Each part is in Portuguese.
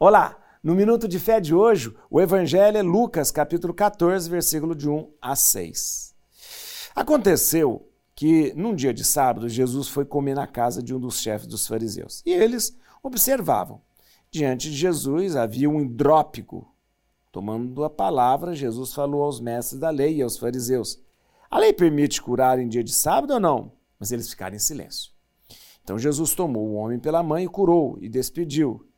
Olá! No Minuto de Fé de hoje, o Evangelho é Lucas, capítulo 14, versículo de 1 a 6. Aconteceu que, num dia de sábado, Jesus foi comer na casa de um dos chefes dos fariseus. E eles observavam. Diante de Jesus havia um hidrópico. Tomando a palavra, Jesus falou aos mestres da lei e aos fariseus: A lei permite curar em dia de sábado ou não? Mas eles ficaram em silêncio. Então Jesus tomou o homem pela mão e curou e despediu.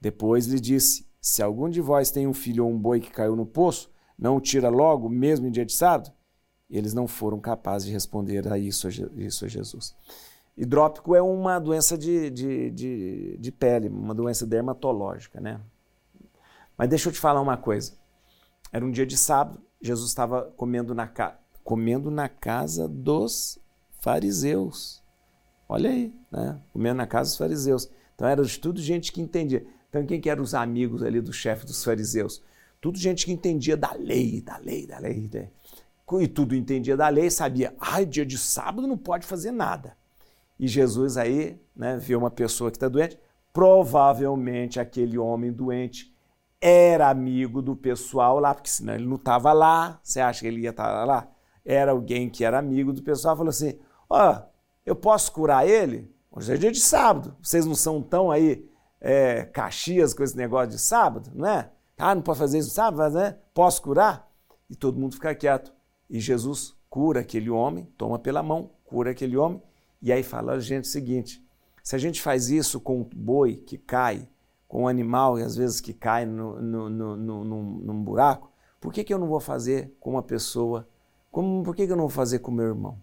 Depois lhe disse: Se algum de vós tem um filho ou um boi que caiu no poço, não o tira logo, mesmo em dia de sábado? Eles não foram capazes de responder a isso, a isso a Jesus. Hidrópico é uma doença de, de, de, de pele, uma doença dermatológica, né? Mas deixa eu te falar uma coisa. Era um dia de sábado, Jesus estava comendo na, ca... comendo na casa dos fariseus. Olha aí, né? Comendo na casa dos fariseus. Então era tudo gente que entendia. Então, quem que eram os amigos ali do chefe dos fariseus? Tudo gente que entendia da lei, da lei, da lei. Da... E tudo entendia da lei, sabia, ai, dia de sábado não pode fazer nada. E Jesus aí, né, viu uma pessoa que está doente, provavelmente aquele homem doente era amigo do pessoal lá, porque senão ele não estava lá, você acha que ele ia estar tá lá? Era alguém que era amigo do pessoal, falou assim, ó, oh, eu posso curar ele? Hoje é dia de sábado, vocês não são tão aí é, Caxias com esse negócio de sábado, não é? Ah, não pode fazer isso sábado, né? Posso curar? E todo mundo fica quieto. E Jesus cura aquele homem, toma pela mão, cura aquele homem, e aí fala a gente o seguinte: se a gente faz isso com um boi que cai, com um animal, e às vezes que cai no, no, no, no num, buraco, por que, que eu não vou fazer com uma pessoa? Como, por que, que eu não vou fazer com meu irmão?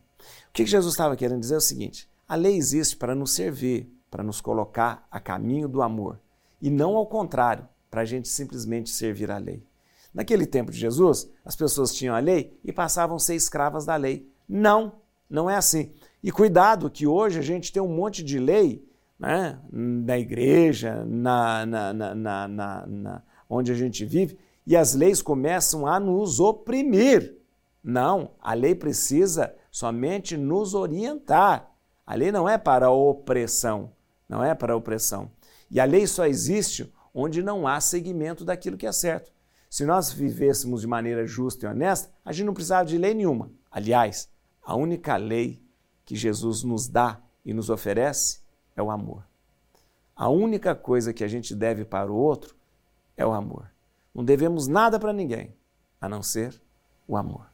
O que, que Jesus estava querendo dizer é o seguinte: a lei existe para nos servir, para nos colocar a caminho do amor. E não ao contrário, para a gente simplesmente servir a lei. Naquele tempo de Jesus, as pessoas tinham a lei e passavam a ser escravas da lei. Não, não é assim. E cuidado que hoje a gente tem um monte de lei né, na igreja, na, na, na, na, onde a gente vive, e as leis começam a nos oprimir. Não, a lei precisa somente nos orientar. A lei não é para a opressão não é para a opressão. E a lei só existe onde não há seguimento daquilo que é certo. Se nós vivêssemos de maneira justa e honesta, a gente não precisava de lei nenhuma. Aliás, a única lei que Jesus nos dá e nos oferece é o amor. A única coisa que a gente deve para o outro é o amor. Não devemos nada para ninguém, a não ser o amor.